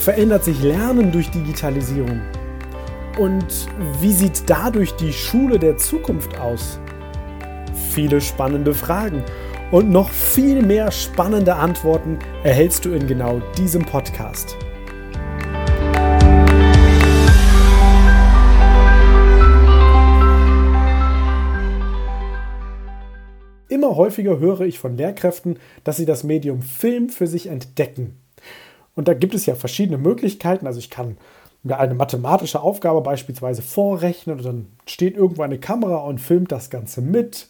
verändert sich Lernen durch Digitalisierung? Und wie sieht dadurch die Schule der Zukunft aus? Viele spannende Fragen und noch viel mehr spannende Antworten erhältst du in genau diesem Podcast. Immer häufiger höre ich von Lehrkräften, dass sie das Medium Film für sich entdecken. Und da gibt es ja verschiedene Möglichkeiten. Also ich kann mir eine mathematische Aufgabe beispielsweise vorrechnen und dann steht irgendwo eine Kamera und filmt das Ganze mit.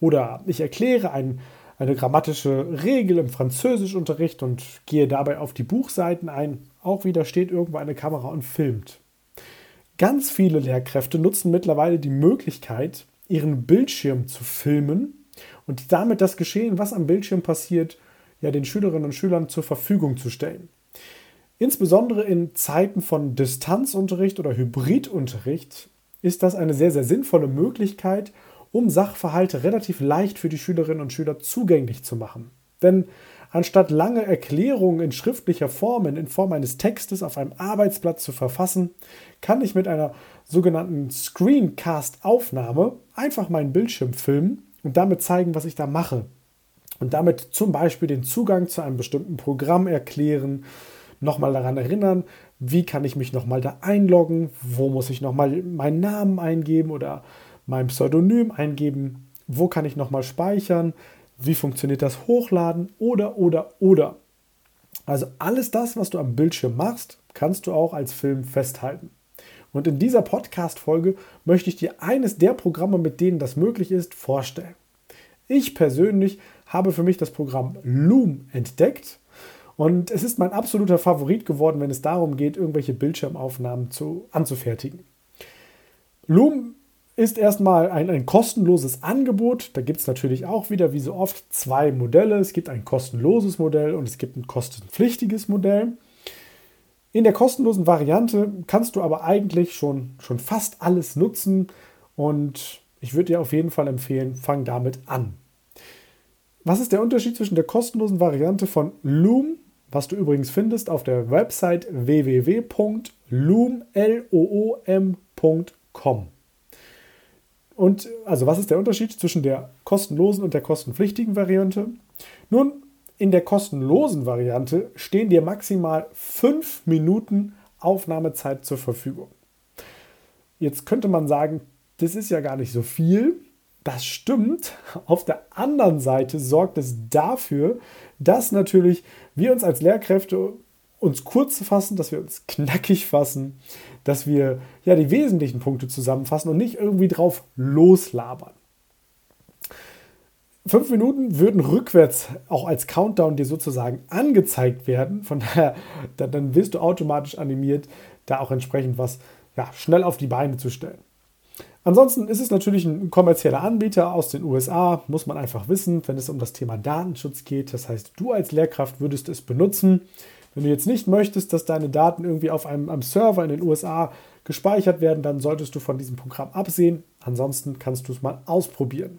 Oder ich erkläre ein, eine grammatische Regel im Französischunterricht und gehe dabei auf die Buchseiten ein. Auch wieder steht irgendwo eine Kamera und filmt. Ganz viele Lehrkräfte nutzen mittlerweile die Möglichkeit, ihren Bildschirm zu filmen und damit das Geschehen, was am Bildschirm passiert, ja den Schülerinnen und Schülern zur Verfügung zu stellen. Insbesondere in Zeiten von Distanzunterricht oder Hybridunterricht ist das eine sehr, sehr sinnvolle Möglichkeit, um Sachverhalte relativ leicht für die Schülerinnen und Schüler zugänglich zu machen. Denn anstatt lange Erklärungen in schriftlicher Form, in Form eines Textes auf einem Arbeitsblatt zu verfassen, kann ich mit einer sogenannten Screencast-Aufnahme einfach meinen Bildschirm filmen und damit zeigen, was ich da mache. Und damit zum Beispiel den Zugang zu einem bestimmten Programm erklären, nochmal daran erinnern, wie kann ich mich nochmal da einloggen, wo muss ich nochmal meinen Namen eingeben oder mein Pseudonym eingeben, wo kann ich nochmal speichern, wie funktioniert das Hochladen oder oder oder. Also alles das, was du am Bildschirm machst, kannst du auch als Film festhalten. Und in dieser Podcast-Folge möchte ich dir eines der Programme, mit denen das möglich ist, vorstellen. Ich persönlich habe für mich das Programm Loom entdeckt und es ist mein absoluter Favorit geworden, wenn es darum geht, irgendwelche Bildschirmaufnahmen zu, anzufertigen. Loom ist erstmal ein, ein kostenloses Angebot. Da gibt es natürlich auch wieder, wie so oft, zwei Modelle. Es gibt ein kostenloses Modell und es gibt ein kostenpflichtiges Modell. In der kostenlosen Variante kannst du aber eigentlich schon, schon fast alles nutzen und ich würde dir auf jeden Fall empfehlen, fang damit an. Was ist der Unterschied zwischen der kostenlosen Variante von Loom was du übrigens findest auf der Website www.loom.com. Und also was ist der Unterschied zwischen der kostenlosen und der kostenpflichtigen Variante? Nun, in der kostenlosen Variante stehen dir maximal fünf Minuten Aufnahmezeit zur Verfügung. Jetzt könnte man sagen, das ist ja gar nicht so viel. Das stimmt. Auf der anderen Seite sorgt es dafür, dass natürlich wir uns als Lehrkräfte uns kurz fassen, dass wir uns knackig fassen, dass wir ja die wesentlichen Punkte zusammenfassen und nicht irgendwie drauf loslabern. Fünf Minuten würden rückwärts auch als Countdown dir sozusagen angezeigt werden. Von daher, dann wirst du automatisch animiert, da auch entsprechend was ja, schnell auf die Beine zu stellen. Ansonsten ist es natürlich ein kommerzieller Anbieter aus den USA, muss man einfach wissen, wenn es um das Thema Datenschutz geht. Das heißt, du als Lehrkraft würdest es benutzen. Wenn du jetzt nicht möchtest, dass deine Daten irgendwie auf einem, einem Server in den USA gespeichert werden, dann solltest du von diesem Programm absehen. Ansonsten kannst du es mal ausprobieren.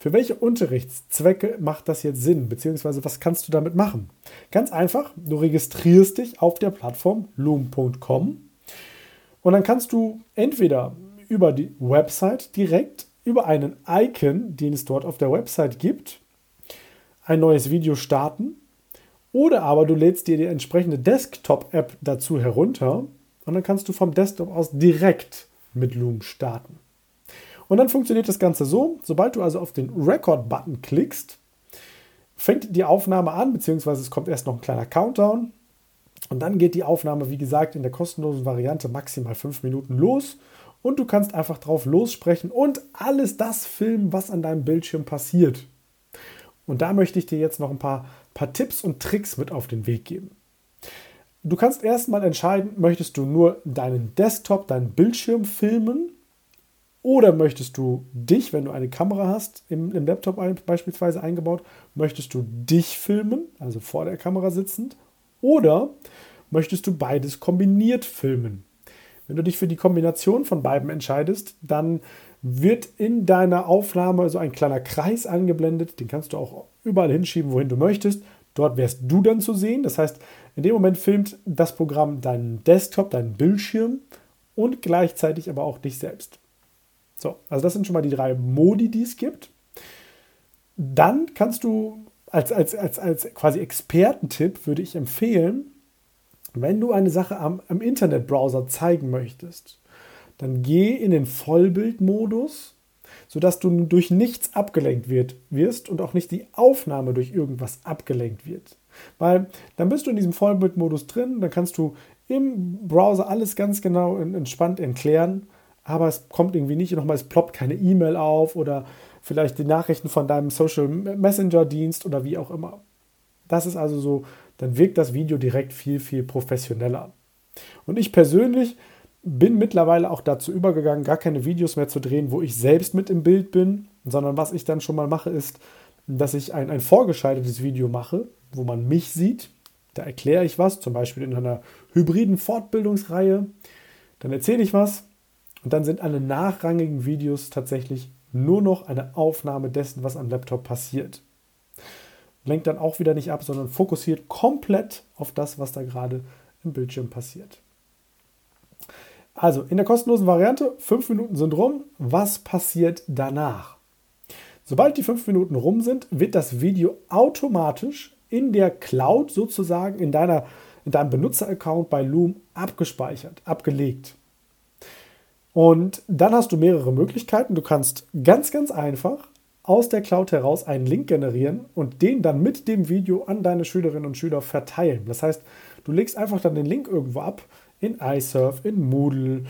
Für welche Unterrichtszwecke macht das jetzt Sinn, beziehungsweise was kannst du damit machen? Ganz einfach, du registrierst dich auf der Plattform loom.com und dann kannst du entweder über die Website direkt, über einen Icon, den es dort auf der Website gibt, ein neues Video starten. Oder aber du lädst dir die entsprechende Desktop-App dazu herunter und dann kannst du vom Desktop aus direkt mit Loom starten. Und dann funktioniert das Ganze so, sobald du also auf den Record-Button klickst, fängt die Aufnahme an, beziehungsweise es kommt erst noch ein kleiner Countdown. Und dann geht die Aufnahme, wie gesagt, in der kostenlosen Variante maximal fünf Minuten los und du kannst einfach drauf lossprechen und alles das filmen, was an deinem Bildschirm passiert. Und da möchte ich dir jetzt noch ein paar, paar Tipps und Tricks mit auf den Weg geben. du kannst erstmal entscheiden, möchtest du nur deinen Desktop, deinen Bildschirm filmen oder möchtest du dich, wenn du eine Kamera hast, im, im Laptop ein, beispielsweise eingebaut, möchtest du dich filmen, also vor der Kamera sitzend, oder möchtest du beides kombiniert filmen? Wenn du dich für die Kombination von beiden entscheidest, dann wird in deiner Aufnahme so ein kleiner Kreis angeblendet. Den kannst du auch überall hinschieben, wohin du möchtest. Dort wärst du dann zu sehen. Das heißt, in dem Moment filmt das Programm deinen Desktop, deinen Bildschirm und gleichzeitig aber auch dich selbst. So, also das sind schon mal die drei Modi, die es gibt. Dann kannst du als, als, als, als quasi Expertentipp würde ich empfehlen, wenn du eine Sache am, am Internetbrowser zeigen möchtest, dann geh in den Vollbildmodus, sodass du durch nichts abgelenkt wird, wirst und auch nicht die Aufnahme durch irgendwas abgelenkt wird. Weil dann bist du in diesem Vollbildmodus drin, dann kannst du im Browser alles ganz genau entspannt erklären, aber es kommt irgendwie nicht nochmal, es ploppt keine E-Mail auf oder vielleicht die Nachrichten von deinem Social Messenger Dienst oder wie auch immer. Das ist also so, dann wirkt das Video direkt viel, viel professioneller. Und ich persönlich bin mittlerweile auch dazu übergegangen, gar keine Videos mehr zu drehen, wo ich selbst mit im Bild bin, sondern was ich dann schon mal mache, ist, dass ich ein, ein vorgeschaltetes Video mache, wo man mich sieht. Da erkläre ich was, zum Beispiel in einer hybriden Fortbildungsreihe. Dann erzähle ich was und dann sind alle nachrangigen Videos tatsächlich nur noch eine Aufnahme dessen, was am Laptop passiert. Lenkt dann auch wieder nicht ab, sondern fokussiert komplett auf das, was da gerade im Bildschirm passiert. Also in der kostenlosen Variante, fünf Minuten sind rum. Was passiert danach? Sobald die fünf Minuten rum sind, wird das Video automatisch in der Cloud sozusagen in, deiner, in deinem Benutzeraccount bei Loom abgespeichert, abgelegt. Und dann hast du mehrere Möglichkeiten. Du kannst ganz, ganz einfach aus der Cloud heraus einen Link generieren und den dann mit dem Video an deine Schülerinnen und Schüler verteilen. Das heißt, du legst einfach dann den Link irgendwo ab, in iSurf, in Moodle.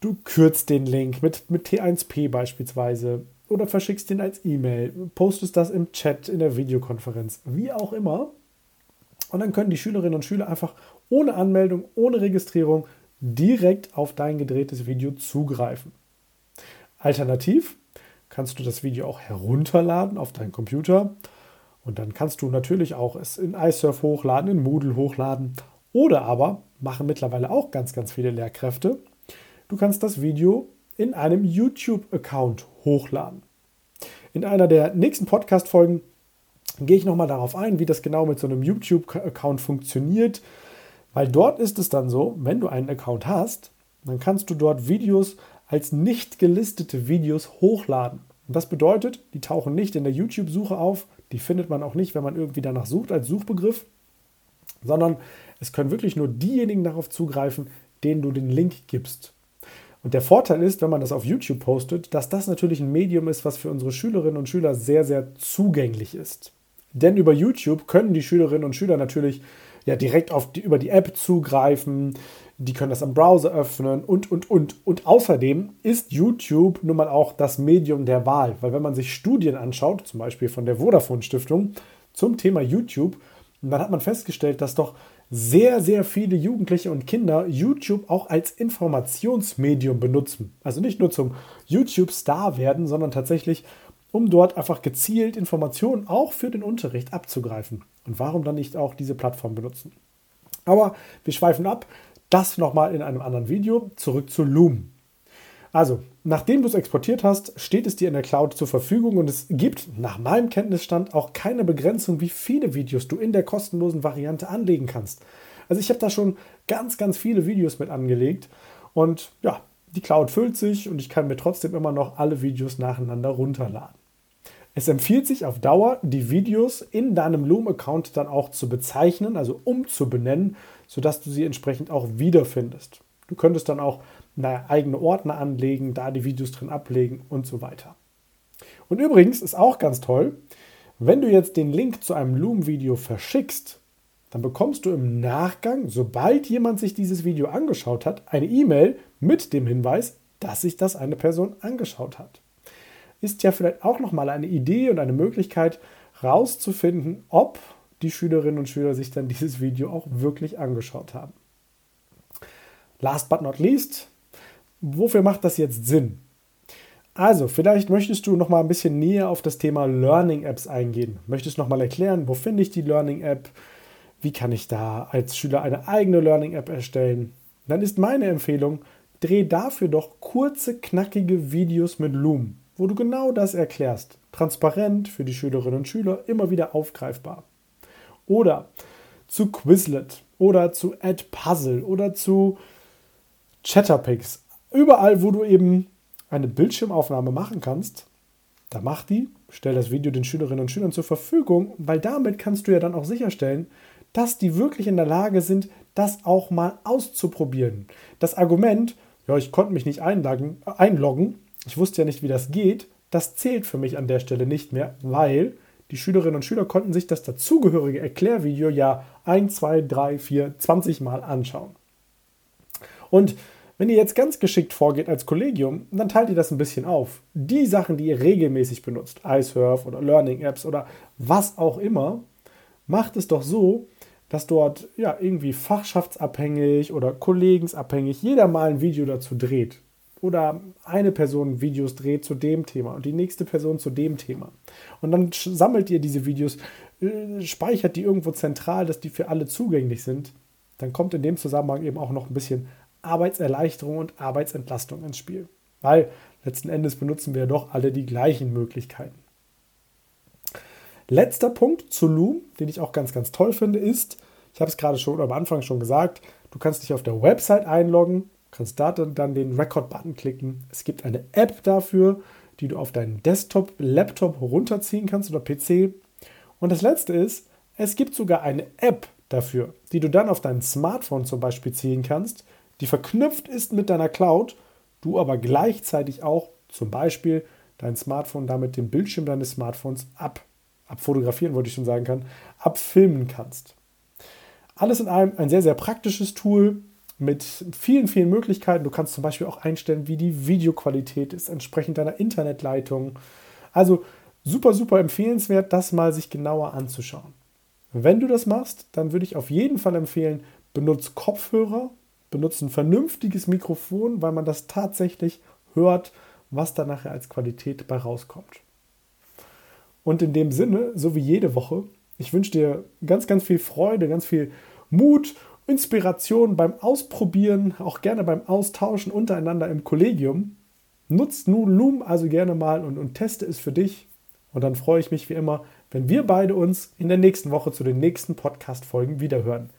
Du kürzt den Link mit, mit T1P beispielsweise oder verschickst den als E-Mail, postest das im Chat, in der Videokonferenz, wie auch immer. Und dann können die Schülerinnen und Schüler einfach ohne Anmeldung, ohne Registrierung direkt auf dein gedrehtes Video zugreifen. Alternativ kannst du das Video auch herunterladen auf deinen Computer und dann kannst du natürlich auch es in iSurf hochladen, in Moodle hochladen oder aber machen mittlerweile auch ganz, ganz viele Lehrkräfte. Du kannst das Video in einem YouTube-Account hochladen. In einer der nächsten Podcast-Folgen gehe ich nochmal darauf ein, wie das genau mit so einem YouTube-Account funktioniert, weil dort ist es dann so, wenn du einen Account hast, dann kannst du dort Videos als nicht gelistete Videos hochladen. Und das bedeutet, die tauchen nicht in der YouTube-Suche auf, die findet man auch nicht, wenn man irgendwie danach sucht als Suchbegriff, sondern es können wirklich nur diejenigen darauf zugreifen, denen du den Link gibst. Und der Vorteil ist, wenn man das auf YouTube postet, dass das natürlich ein Medium ist, was für unsere Schülerinnen und Schüler sehr, sehr zugänglich ist. Denn über YouTube können die Schülerinnen und Schüler natürlich ja direkt auf die, über die App zugreifen, die können das am Browser öffnen und, und, und. Und außerdem ist YouTube nun mal auch das Medium der Wahl, weil wenn man sich Studien anschaut, zum Beispiel von der Vodafone Stiftung zum Thema YouTube, dann hat man festgestellt, dass doch sehr, sehr viele Jugendliche und Kinder YouTube auch als Informationsmedium benutzen. Also nicht nur zum YouTube-Star werden, sondern tatsächlich, um dort einfach gezielt Informationen auch für den Unterricht abzugreifen. Und warum dann nicht auch diese Plattform benutzen? Aber wir schweifen ab. Das nochmal in einem anderen Video. Zurück zu Loom. Also, nachdem du es exportiert hast, steht es dir in der Cloud zur Verfügung und es gibt nach meinem Kenntnisstand auch keine Begrenzung, wie viele Videos du in der kostenlosen Variante anlegen kannst. Also ich habe da schon ganz, ganz viele Videos mit angelegt und ja, die Cloud füllt sich und ich kann mir trotzdem immer noch alle Videos nacheinander runterladen. Es empfiehlt sich auf Dauer, die Videos in deinem Loom-Account dann auch zu bezeichnen, also umzubenennen, sodass du sie entsprechend auch wiederfindest. Du könntest dann auch eigene Ordner anlegen, da die Videos drin ablegen und so weiter. Und übrigens ist auch ganz toll, wenn du jetzt den Link zu einem Loom-Video verschickst, dann bekommst du im Nachgang, sobald jemand sich dieses Video angeschaut hat, eine E-Mail mit dem Hinweis, dass sich das eine Person angeschaut hat. Ist ja vielleicht auch nochmal eine Idee und eine Möglichkeit, rauszufinden, ob die Schülerinnen und Schüler sich dann dieses Video auch wirklich angeschaut haben. Last but not least, wofür macht das jetzt Sinn? Also, vielleicht möchtest du noch mal ein bisschen näher auf das Thema Learning Apps eingehen. Möchtest noch mal erklären, wo finde ich die Learning App? Wie kann ich da als Schüler eine eigene Learning App erstellen? Dann ist meine Empfehlung, dreh dafür doch kurze, knackige Videos mit Loom, wo du genau das erklärst. Transparent für die Schülerinnen und Schüler, immer wieder aufgreifbar. Oder zu Quizlet oder zu Add Puzzle oder zu Chatterpix. Überall, wo du eben eine Bildschirmaufnahme machen kannst, da mach die, stell das Video den Schülerinnen und Schülern zur Verfügung, weil damit kannst du ja dann auch sicherstellen, dass die wirklich in der Lage sind, das auch mal auszuprobieren. Das Argument, ja, ich konnte mich nicht einloggen, einloggen, ich wusste ja nicht, wie das geht, das zählt für mich an der Stelle nicht mehr, weil die Schülerinnen und Schüler konnten sich das dazugehörige Erklärvideo ja 1, 2, 3, 4, 20 Mal anschauen. Und wenn ihr jetzt ganz geschickt vorgeht als Kollegium, dann teilt ihr das ein bisschen auf. Die Sachen, die ihr regelmäßig benutzt, iSurf oder Learning Apps oder was auch immer, macht es doch so, dass dort ja irgendwie fachschaftsabhängig oder kollegensabhängig jeder mal ein Video dazu dreht. Oder eine Person Videos dreht zu dem Thema und die nächste Person zu dem Thema. Und dann sammelt ihr diese Videos, äh, speichert die irgendwo zentral, dass die für alle zugänglich sind. Dann kommt in dem Zusammenhang eben auch noch ein bisschen Arbeitserleichterung und Arbeitsentlastung ins Spiel. Weil letzten Endes benutzen wir doch alle die gleichen Möglichkeiten. Letzter Punkt zu Loom, den ich auch ganz, ganz toll finde, ist, ich habe es gerade schon am Anfang schon gesagt, du kannst dich auf der Website einloggen, kannst da dann den Record-Button klicken. Es gibt eine App dafür, die du auf deinen Desktop, Laptop runterziehen kannst oder PC. Und das letzte ist, es gibt sogar eine App dafür, die du dann auf dein Smartphone zum Beispiel ziehen kannst, die verknüpft ist mit deiner Cloud, du aber gleichzeitig auch zum Beispiel dein Smartphone damit den Bildschirm deines Smartphones ab, abfotografieren, wollte ich schon sagen kann, abfilmen kannst. Alles in allem ein sehr, sehr praktisches Tool mit vielen, vielen Möglichkeiten. Du kannst zum Beispiel auch einstellen, wie die Videoqualität ist, entsprechend deiner Internetleitung. Also super, super empfehlenswert, das mal sich genauer anzuschauen. Wenn du das machst, dann würde ich auf jeden Fall empfehlen, benutze Kopfhörer benutzt ein vernünftiges Mikrofon, weil man das tatsächlich hört, was da nachher als Qualität bei rauskommt. Und in dem Sinne, so wie jede Woche, ich wünsche dir ganz, ganz viel Freude, ganz viel Mut, Inspiration beim Ausprobieren, auch gerne beim Austauschen untereinander im Kollegium. Nutzt nun Loom also gerne mal und, und teste es für dich. Und dann freue ich mich wie immer, wenn wir beide uns in der nächsten Woche zu den nächsten Podcast-Folgen wiederhören.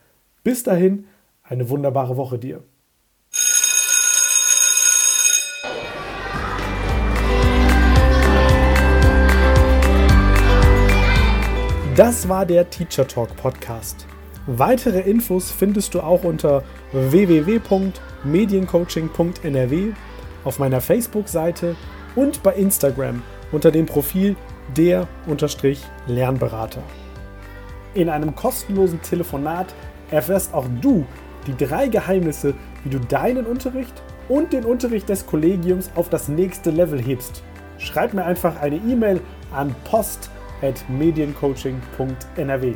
Bis dahin, eine wunderbare Woche dir. Das war der Teacher Talk Podcast. Weitere Infos findest du auch unter www.mediencoaching.nrw auf meiner Facebook-Seite und bei Instagram unter dem Profil der-lernberater. In einem kostenlosen Telefonat erfährst auch du, die drei Geheimnisse, wie du deinen Unterricht und den Unterricht des Kollegiums auf das nächste Level hebst. Schreib mir einfach eine E-Mail an post.mediencoaching.nrw.